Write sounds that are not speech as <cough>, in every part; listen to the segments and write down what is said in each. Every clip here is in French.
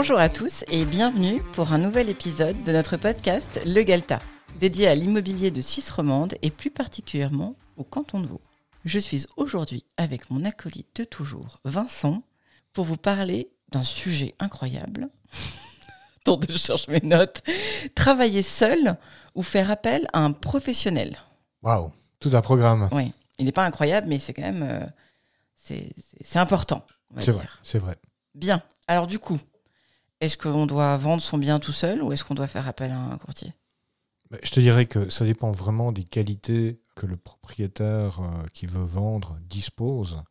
Bonjour à tous et bienvenue pour un nouvel épisode de notre podcast Le Galta, dédié à l'immobilier de Suisse romande et plus particulièrement au canton de Vaud. Je suis aujourd'hui avec mon acolyte de toujours, Vincent, pour vous parler d'un sujet incroyable. <laughs> dont je cherche mes notes. Travailler seul ou faire appel à un professionnel. Waouh, tout un programme. Oui, il n'est pas incroyable, mais c'est quand même euh, c'est important. C'est vrai, c'est vrai. Bien. Alors du coup, est-ce qu'on doit vendre son bien tout seul ou est-ce qu'on doit faire appel à un courtier? Je te dirais que ça dépend vraiment des qualités que le propriétaire euh, qui veut vendre dispose.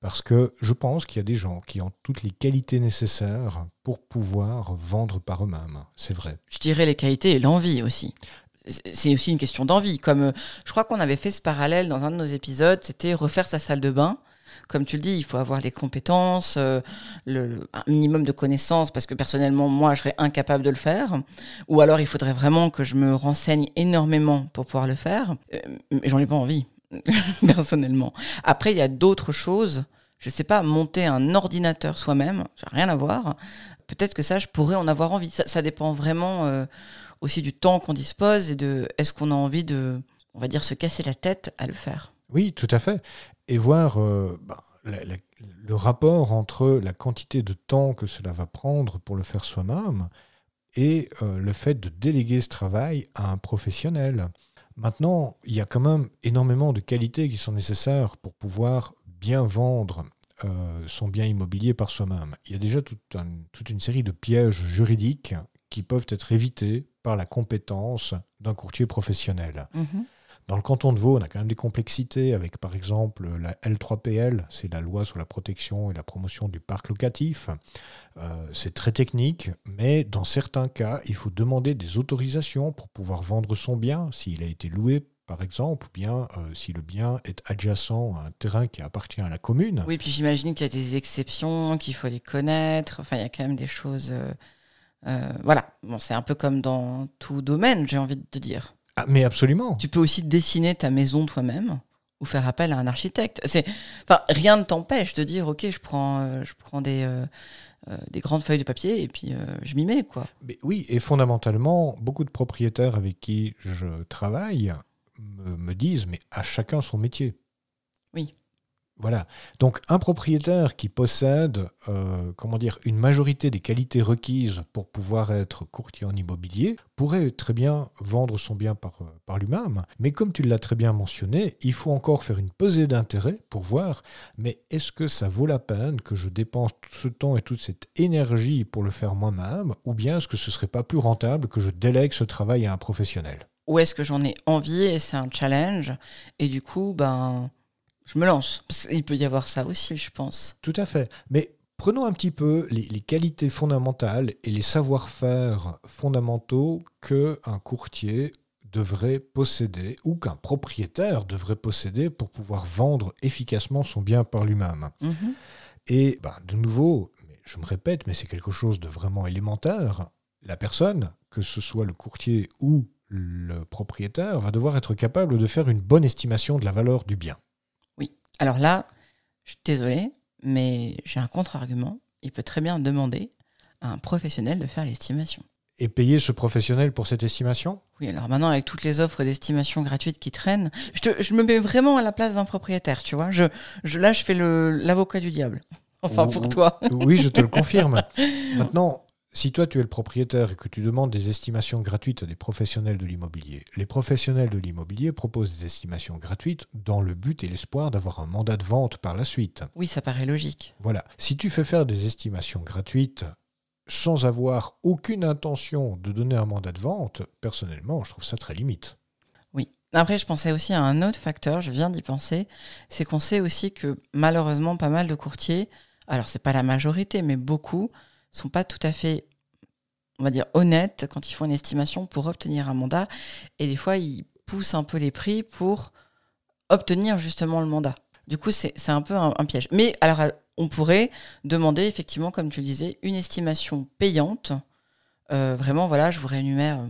Parce que je pense qu'il y a des gens qui ont toutes les qualités nécessaires pour pouvoir vendre par eux-mêmes. C'est vrai. Je dirais les qualités et l'envie aussi. C'est c'est aussi une question d'envie. Comme euh, je crois qu'on avait fait ce parallèle dans un de nos épisodes, c'était refaire sa salle de bain. Comme tu le dis, il faut avoir les compétences, euh, le, un minimum de connaissances, parce que personnellement, moi, je serais incapable de le faire. Ou alors, il faudrait vraiment que je me renseigne énormément pour pouvoir le faire. Euh, mais j'en ai pas envie, <laughs> personnellement. Après, il y a d'autres choses. Je sais pas, monter un ordinateur soi-même, ça n'a rien à voir. Peut-être que ça, je pourrais en avoir envie. Ça, ça dépend vraiment euh, aussi du temps qu'on dispose et de est-ce qu'on a envie de, on va dire, se casser la tête à le faire? Oui, tout à fait. Et voir euh, la- le rapport entre la quantité de temps que cela va prendre pour le faire soi-même et euh, le fait de déléguer ce travail à un professionnel. Maintenant, il y a quand même énormément de qualités qui sont nécessaires pour pouvoir bien vendre euh, son bien immobilier par soi-même. Il y a déjà toute, un- toute une série de pièges juridiques qui peuvent être évités par la compétence d'un courtier professionnel. Dans le canton de Vaud, on a quand même des complexités avec, par exemple, la L3PL, c'est la loi sur la protection et la promotion du parc locatif. Euh, c'est très technique, mais dans certains cas, il faut demander des autorisations pour pouvoir vendre son bien, s'il a été loué, par exemple, ou bien euh, si le bien est adjacent à un terrain qui appartient à la commune. Oui, puis j'imagine qu'il y a des exceptions, qu'il faut les connaître. Enfin, il y a quand même des choses. euh, voilà. Bon, c'est un peu comme dans tout domaine, j'ai envie de te dire. Ah, mais absolument. Tu peux aussi dessiner ta maison toi-même ou faire appel à un architecte. C'est, enfin, rien ne t'empêche de dire, ok, je prends, euh, je prends des, euh, euh, des grandes feuilles de papier et puis je m'y mets, quoi. Mais oui, et fondamentalement, beaucoup de propriétaires avec qui je travaille me, me disent, mais à chacun son métier. Oui. Voilà. Donc un propriétaire qui possède, euh, comment dire, une majorité des qualités requises pour pouvoir être courtier en immobilier pourrait très bien vendre son bien par, euh, par lui-même. Mais comme tu l'as très bien mentionné, il faut encore faire une pesée d'intérêt pour voir, mais est-ce que ça vaut la peine que je dépense tout ce temps et toute cette énergie pour le faire moi-même, ou bien est-ce que ce serait pas plus rentable que je délègue ce travail à un professionnel? Ou est-ce que j'en ai envie et c'est un challenge? Et du coup, ben, je me lance. Qu'il peut y avoir ça aussi, je pense. Tout à fait. Mais prenons un petit peu les, les qualités fondamentales et les savoir-faire fondamentaux qu'un courtier devrait posséder ou qu'un propriétaire devrait posséder pour pouvoir vendre efficacement son bien par lui-même. Mhm. Et ben, de nouveau, je me répète, mais c'est quelque chose de vraiment élémentaire, la personne, que ce soit le courtier ou le propriétaire, va devoir être capable de faire une bonne estimation de la valeur du bien. Alors là, je suis désolée, mais j'ai un contre-argument. Il peut très bien demander à un professionnel de faire l'estimation. Et payer ce professionnel pour cette estimation? Oui, alors maintenant, avec toutes les offres d'estimation gratuites qui traînent, je, te- je me mets vraiment à la place d'un propriétaire, tu vois. Je, je, là, je fais le- l'avocat du diable. <laughs> Enfin, pour Ou- toi. Oui, je te le confirme. <laughs> Maintenant, si toi tu es le propriétaire et que tu demandes des estimations gratuites à des professionnels de l'immobilier, les professionnels de l'immobilier proposent des estimations gratuites dans le but et l'espoir d'avoir un mandat de vente par la suite. Oui, ça paraît logique. Voilà. Si tu fais faire des estimations gratuites sans avoir aucune intention de donner un mandat de vente, personnellement, je trouve ça très limite. Oui. Après, je pensais aussi à un autre facteur, je viens d'y penser, c'est qu'on sait aussi que malheureusement, pas mal de courtiers, alors c'est pas la majorité, mais beaucoup, sont pas tout à fait, on va dire, honnêtes quand ils font une estimation pour obtenir un mandat. Et des fois, ils poussent un peu les prix pour obtenir justement le mandat. Du coup, c'est un peu un, piège. Mais alors, euh, on pourrait demander effectivement, comme tu le disais, une estimation payante. Euh, vraiment, voilà, je vous rémunère euh,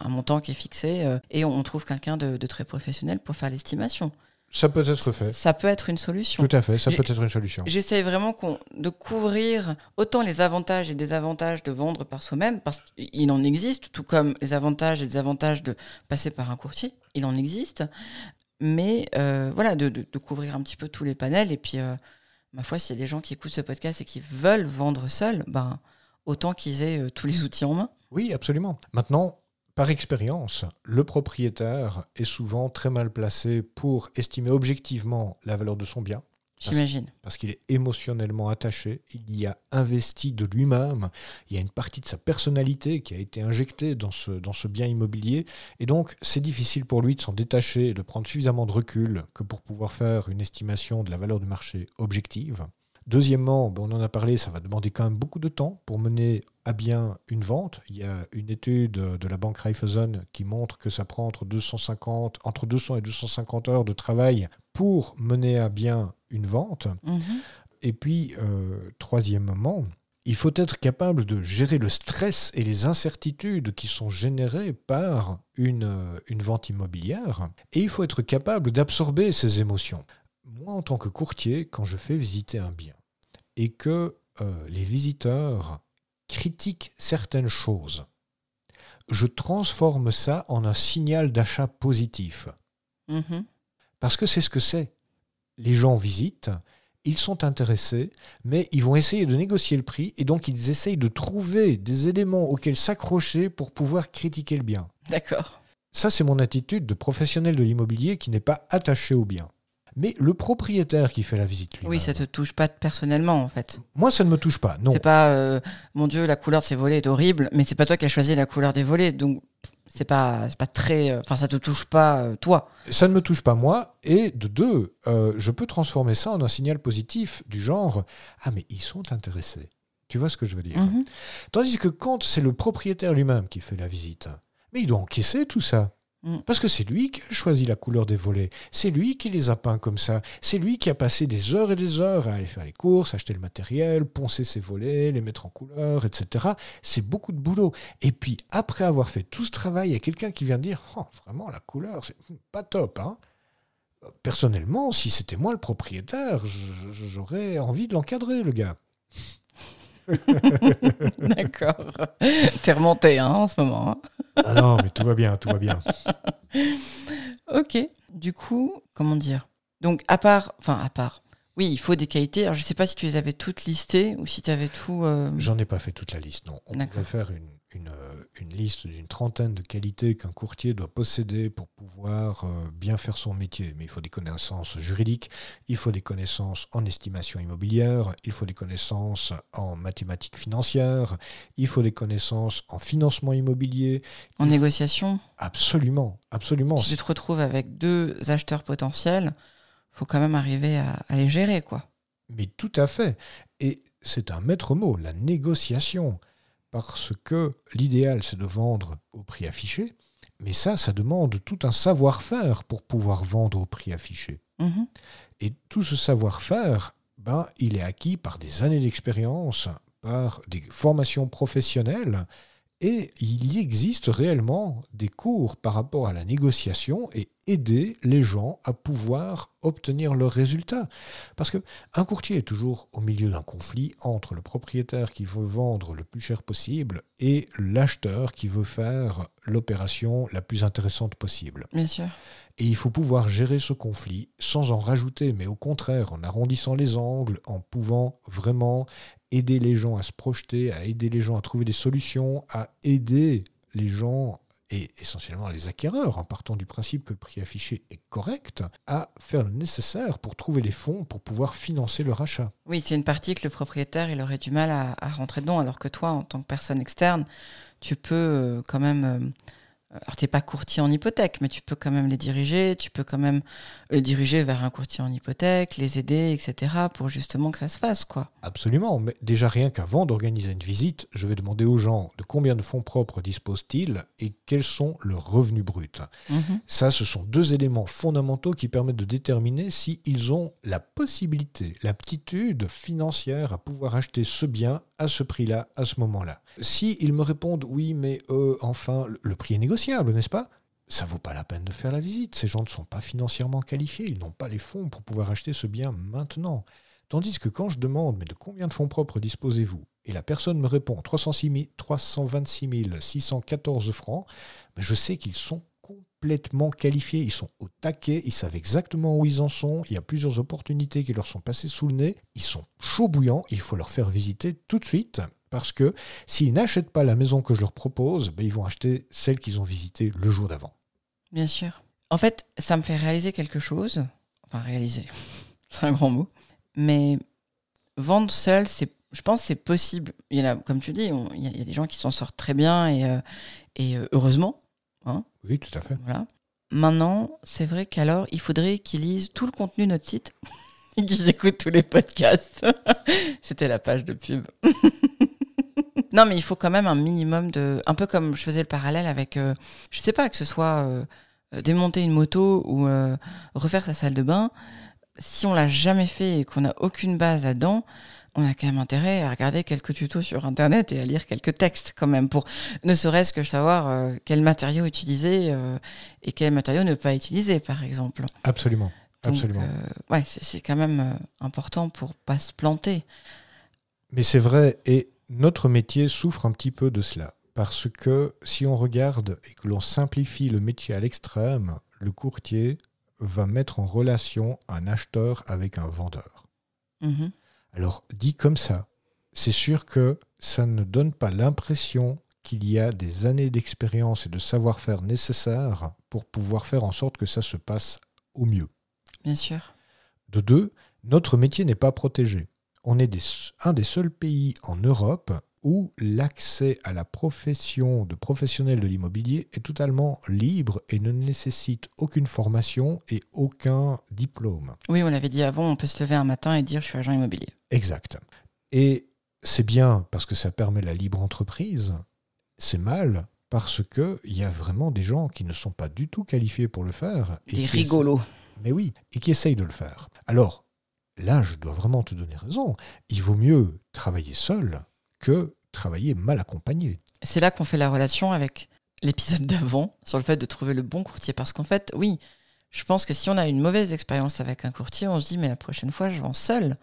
un montant qui est fixé et on trouve quelqu'un de très professionnel pour faire l'estimation. Ça peut être fait. Ça peut être une solution. Tout à fait, ça peut être une solution. J'essaie vraiment de couvrir autant les avantages et désavantages de vendre par soi-même, parce qu'il en existe, tout comme les avantages et désavantages de passer par un courtier, il en existe. Mais euh, voilà, de, couvrir un petit peu tous les panels. Et puis, euh, ma foi, s'il y a des gens qui écoutent ce podcast et qui veulent vendre seuls, ben, autant qu'ils aient euh, tous les outils en main. Oui, absolument. Maintenant, par expérience, le propriétaire est souvent très mal placé pour estimer objectivement la valeur de son bien. J'imagine. Parce qu'il est émotionnellement attaché, il y a investi de lui-même, il y a une partie de sa personnalité qui a été injectée dans ce, dans ce bien immobilier, et donc c'est difficile pour lui de s'en détacher et de prendre suffisamment de recul que pour pouvoir faire une estimation de la valeur du marché objective. Deuxièmement, ben, on en a parlé, ça va demander quand même beaucoup de temps pour mener à bien une vente. Il y a une étude de la banque Raiffeisen qui montre que ça prend entre 250, entre 200 et 250 heures de travail pour mener à bien une vente. Mhm. Et puis, euh, troisièmement, il faut être capable de gérer le stress et les incertitudes qui sont générées par une, euh, une vente immobilière. Et il faut être capable d'absorber ces émotions. Moi, en tant que courtier, quand je fais visiter un bien, et que euh, les visiteurs critiquent certaines choses, je transforme ça en un signal d'achat positif. Mm-hmm. Parce que c'est ce que c'est. Les gens visitent, ils sont intéressés, mais ils vont essayer de négocier le prix et donc ils essayent de trouver des éléments auxquels s'accrocher pour pouvoir critiquer le bien. D'accord. Ça, c'est mon attitude de professionnel de l'immobilier qui n'est pas attaché au bien mais le propriétaire qui fait la visite lui. Oui, ça te touche pas personnellement en fait. Moi, ça ne me touche pas. Non. C'est pas, euh, mon Dieu, la couleur de ces volets est horrible, mais c'est pas toi qui as choisi la couleur des volets, donc c'est pas, pas très, euh, enfin, ça te touche pas euh, toi. Ça ne me touche pas moi, et de deux, je peux transformer ça en un signal positif du genre, ah mais ils sont intéressés. Tu vois ce que je veux dire? Mhm. Tandis que quand c'est le propriétaire lui-même qui fait la visite, mais il doit encaisser tout ça. Mm. Parce que c'est lui qui a choisi la couleur des volets. C'est lui qui les a peints comme ça. C'est lui qui a passé des heures et des heures à aller faire les courses, acheter le matériel, poncer ses volets, les mettre en couleur, etc. C'est beaucoup de boulot. Et puis, après avoir fait tout ce travail, il y a quelqu'un qui vient dire oh, vraiment, la couleur, c'est pas top. Hein Personnellement, si c'était moi le propriétaire, j'aurais envie de l'encadrer, le gars. <laughs> D'accord. T'es remonté hein, en ce moment. Hein. ah non, mais tout va bien, tout va bien. <laughs> ok. Du coup, comment dire? Donc, à part, enfin, à part, oui, il faut des qualités. Alors, je ne sais pas si tu les avais toutes listées ou si tu avais tout. Euh, J'en ai pas fait toute la liste, non. On pourrait faire une, une, euh, une liste d'une trentaine de qualités qu'un courtier doit posséder pour pouvoir euh, bien faire son métier. Mais il faut des connaissances juridiques, il faut des connaissances en estimation immobilière, il faut des connaissances en mathématiques financières, il faut des connaissances en financement immobilier. En négociation Absolument, absolument. Si tu te retrouves avec deux acheteurs potentiels, faut quand même arriver à, à les gérer, quoi. Mais tout à fait. Et c'est un maître mot, la négociation parce que l'idéal, c'est de vendre au prix affiché, mais ça, ça demande tout un savoir-faire pour pouvoir vendre au prix affiché. Mhm. Et tout ce savoir-faire, ben, il est acquis par des années d'expérience, par des formations professionnelles, et il y existe réellement des cours par rapport à la négociation et aider les gens à pouvoir obtenir leurs résultats. Parce qu'un courtier est toujours au milieu d'un conflit entre le propriétaire qui veut vendre le plus cher possible et l'acheteur qui veut faire l'opération la plus intéressante possible. Bien sûr. Et il faut pouvoir gérer ce conflit sans en rajouter, mais au contraire en arrondissant les angles, en pouvant vraiment aider les gens à se projeter, à aider les gens à trouver des solutions, à aider les gens et essentiellement les acquéreurs, en partant du principe que le prix affiché est correct, à faire le nécessaire pour trouver les fonds pour pouvoir financer leur achat. Oui, c'est une partie que le propriétaire il aurait du mal à, à, rentrer dedans, alors que toi, en tant que personne externe, tu peux euh, quand même euh, alors tu n'es pas courtier en hypothèque, mais tu peux quand même les diriger, tu peux quand même les euh, diriger vers un courtier en hypothèque, les aider, etc., pour justement que ça se fasse. quoi. Absolument, mais déjà rien qu'avant d'organiser une visite, je vais demander aux gens de combien de fonds propres disposent-ils et quels sont leurs revenus bruts. Mhm. Ça, ce sont deux éléments fondamentaux qui permettent de déterminer s'ils ont la possibilité, l'aptitude financière à pouvoir acheter ce bien à ce prix-là, à ce moment-là. Si ils me répondent oui, mais euh, enfin, le prix est négociable, n'est-ce pas? Ça vaut pas la peine de faire la visite. Ces gens ne sont pas financièrement qualifiés, ils n'ont pas les fonds pour pouvoir acheter ce bien maintenant. Tandis que quand je demande, mais de combien de fonds propres disposez-vous? Et la personne me répond 326 326 614 francs, je sais qu'ils sont complètement qualifiés, ils sont au taquet, ils savent exactement où ils en sont, il y a plusieurs opportunités qui leur sont passées sous le nez, ils sont chauds bouillants, il faut leur faire visiter tout de suite, parce que s'ils n'achètent pas la maison que je leur propose, ben ils vont acheter celle qu'ils ont visitée le jour d'avant. Bien sûr. En fait, ça me fait réaliser quelque chose, enfin réaliser, <laughs> c'est un grand mot, mais vendre seul, c'est je pense c'est possible. Il y a, comme tu dis, il, y a, des gens qui s'en sortent très bien et, euh, euh, heureusement. Hein. oui, tout à fait. Voilà. Maintenant, c'est vrai qu'alors, il faudrait qu'ils lisent tout le contenu de notre site <laughs> et qu'ils écoutent tous les podcasts. <laughs> C'était la page de pub. <laughs> non, mais il faut quand même un minimum de. Un peu comme je faisais le parallèle avec. Euh, je sais pas, que ce soit euh, démonter une moto ou euh, refaire sa salle de bain. Si on l'a jamais fait et qu'on n'a aucune base là-dedans, on a quand même intérêt à regarder quelques tutos sur internet et à lire quelques textes quand même pour ne serait-ce que savoir euh, quel matériau utiliser euh, et quel matériau ne pas utiliser par exemple. Absolument. Absolument. Euh, ouais, c'est quand même important pour pas se planter. Mais c'est vrai et notre métier souffre un petit peu de cela parce que si on regarde et que l'on simplifie le métier à l'extrême, le courtier va mettre en relation un acheteur avec un vendeur. Mm-hmm. Alors, dit comme ça, c'est sûr que ça ne donne pas l'impression qu'il y a des années d'expérience et de savoir-faire nécessaires pour pouvoir faire en sorte que ça se passe au mieux. Bien sûr. De deux, notre métier n'est pas protégé. On est un des seuls pays en Europe où l'accès à la profession de professionnel de l'immobilier est totalement libre et ne nécessite aucune formation et aucun diplôme. Oui, on l'avait dit avant, on peut se lever un matin et dire je suis agent immobilier. Exact. Et c'est bien parce que ça permet la libre entreprise, c'est mal parce qu'il y a vraiment des gens qui ne sont pas du tout qualifiés pour le faire. des rigolos. Mais oui, et qui essayent de le faire. Alors, là, je dois vraiment te donner raison. Il vaut mieux travailler seul que travailler mal accompagné. C'est là qu'on fait la relation avec l'épisode d'avant sur le fait de trouver le bon courtier. Parce qu'en fait, oui, je pense que si on a une mauvaise expérience avec un courtier, on se dit, mais la prochaine fois, je vends seul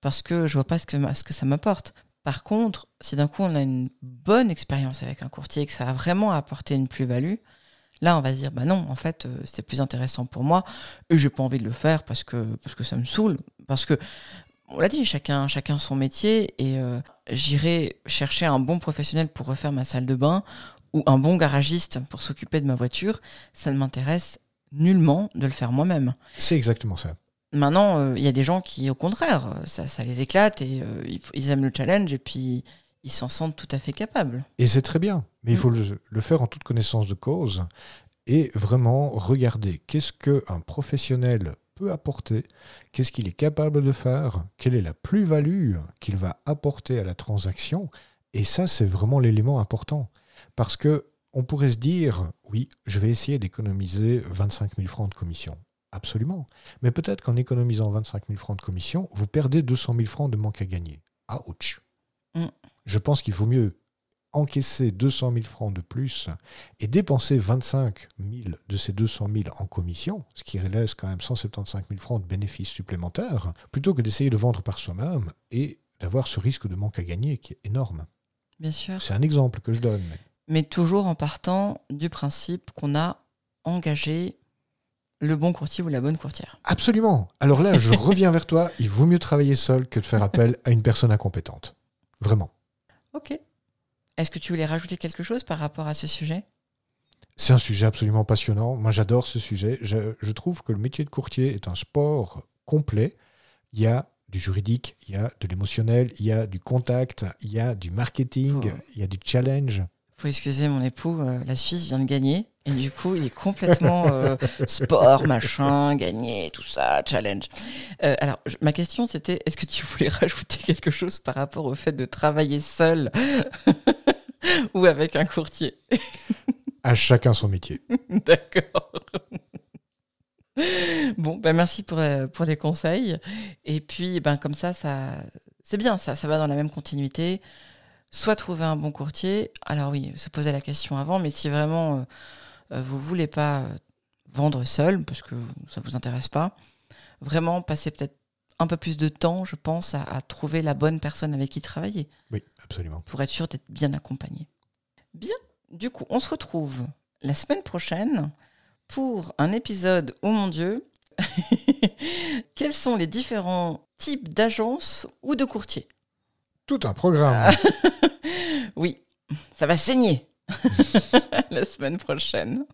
parce que je vois pas ce que, ce que ça m'apporte. Par contre, si d'un coup on a une bonne expérience avec un courtier et que ça a vraiment apporté une plus-value, là on va se dire bah non, en fait euh, c'est plus intéressant pour moi et j'ai pas envie de le faire parce que parce que ça me saoule, parce que on l'a dit, chacun, chacun son métier et euh, j'irai chercher un bon professionnel pour refaire ma salle de bain ou un bon garagiste pour s'occuper de ma voiture, ça ne m'intéresse nullement de le faire moi-même. C'est exactement ça. Maintenant, euh, il y a des gens qui, au contraire, ça, ça les éclate et euh, ils aiment le challenge et puis ils s'en sentent tout à fait capables. Et c'est très bien, mais il mm. faut le, le, faire en toute connaissance de cause et vraiment regarder qu'est-ce qu'un professionnel peut apporter, qu'est-ce qu'il est capable de faire, quelle est la plus-value qu'il va apporter à la transaction. Et ça, c'est vraiment l'élément important. Parce que on pourrait se dire, oui, je vais essayer d'économiser 25 000 francs de commission. Absolument. Mais peut-être qu'en économisant 25 000 francs de commission, vous perdez 200 000 francs de manque à gagner. Ouch. Mm. Je pense qu'il vaut mieux encaisser 200 000 francs de plus et dépenser 25 000 de ces 200 000 en commission, ce qui laisse quand même 175 000 francs de bénéfices supplémentaires, plutôt que d'essayer de vendre par soi-même et d'avoir ce risque de manque à gagner qui est énorme. Bien sûr. C'est un exemple que je donne. Mais, toujours en partant du principe qu'on a engagé le bon courtier ou la bonne courtière. Absolument. Alors là, je <laughs> reviens vers toi. Il vaut mieux travailler seul que de faire appel à une personne incompétente. Vraiment. Ok. Est-ce que tu voulais rajouter quelque chose par rapport à ce sujet? C'est un sujet absolument passionnant. Moi, j'adore ce sujet. Je, trouve que le métier de courtier est un sport complet. Il y a du juridique, il y a de l'émotionnel, il y a du contact, il y a du marketing, il y a du challenge. Faut excuser mon époux, euh, la Suisse vient de gagner et du coup il est complètement euh, sport, machin, gagner, tout ça, challenge. Euh, alors ma question c'était est-ce que tu voulais <laughs> rajouter quelque chose par rapport au fait de travailler seul <laughs> ou avec un courtier? À chacun son métier. <laughs> D'accord. Bon, ben merci pour, pour les conseils. Et puis, ben comme ça, ça c'est bien, ça, ça va dans la même continuité soit trouver un bon courtier. Alors oui, se poser la question avant, mais si vraiment euh, euh, vous voulez pas euh, vendre seul parce que ça vous intéresse pas, vraiment passez peut-être un peu plus de temps, je pense, à, à trouver la bonne personne avec qui travailler Oui, absolument. pour être sûr d'être bien accompagné. Bien, du coup, on se retrouve la semaine prochaine pour un épisode Oh mon Dieu <laughs> Quels sont les différents types d'agences ou de courtiers? Tout un programme. <laughs> Oui, ça va saigner <laughs> la semaine prochaine.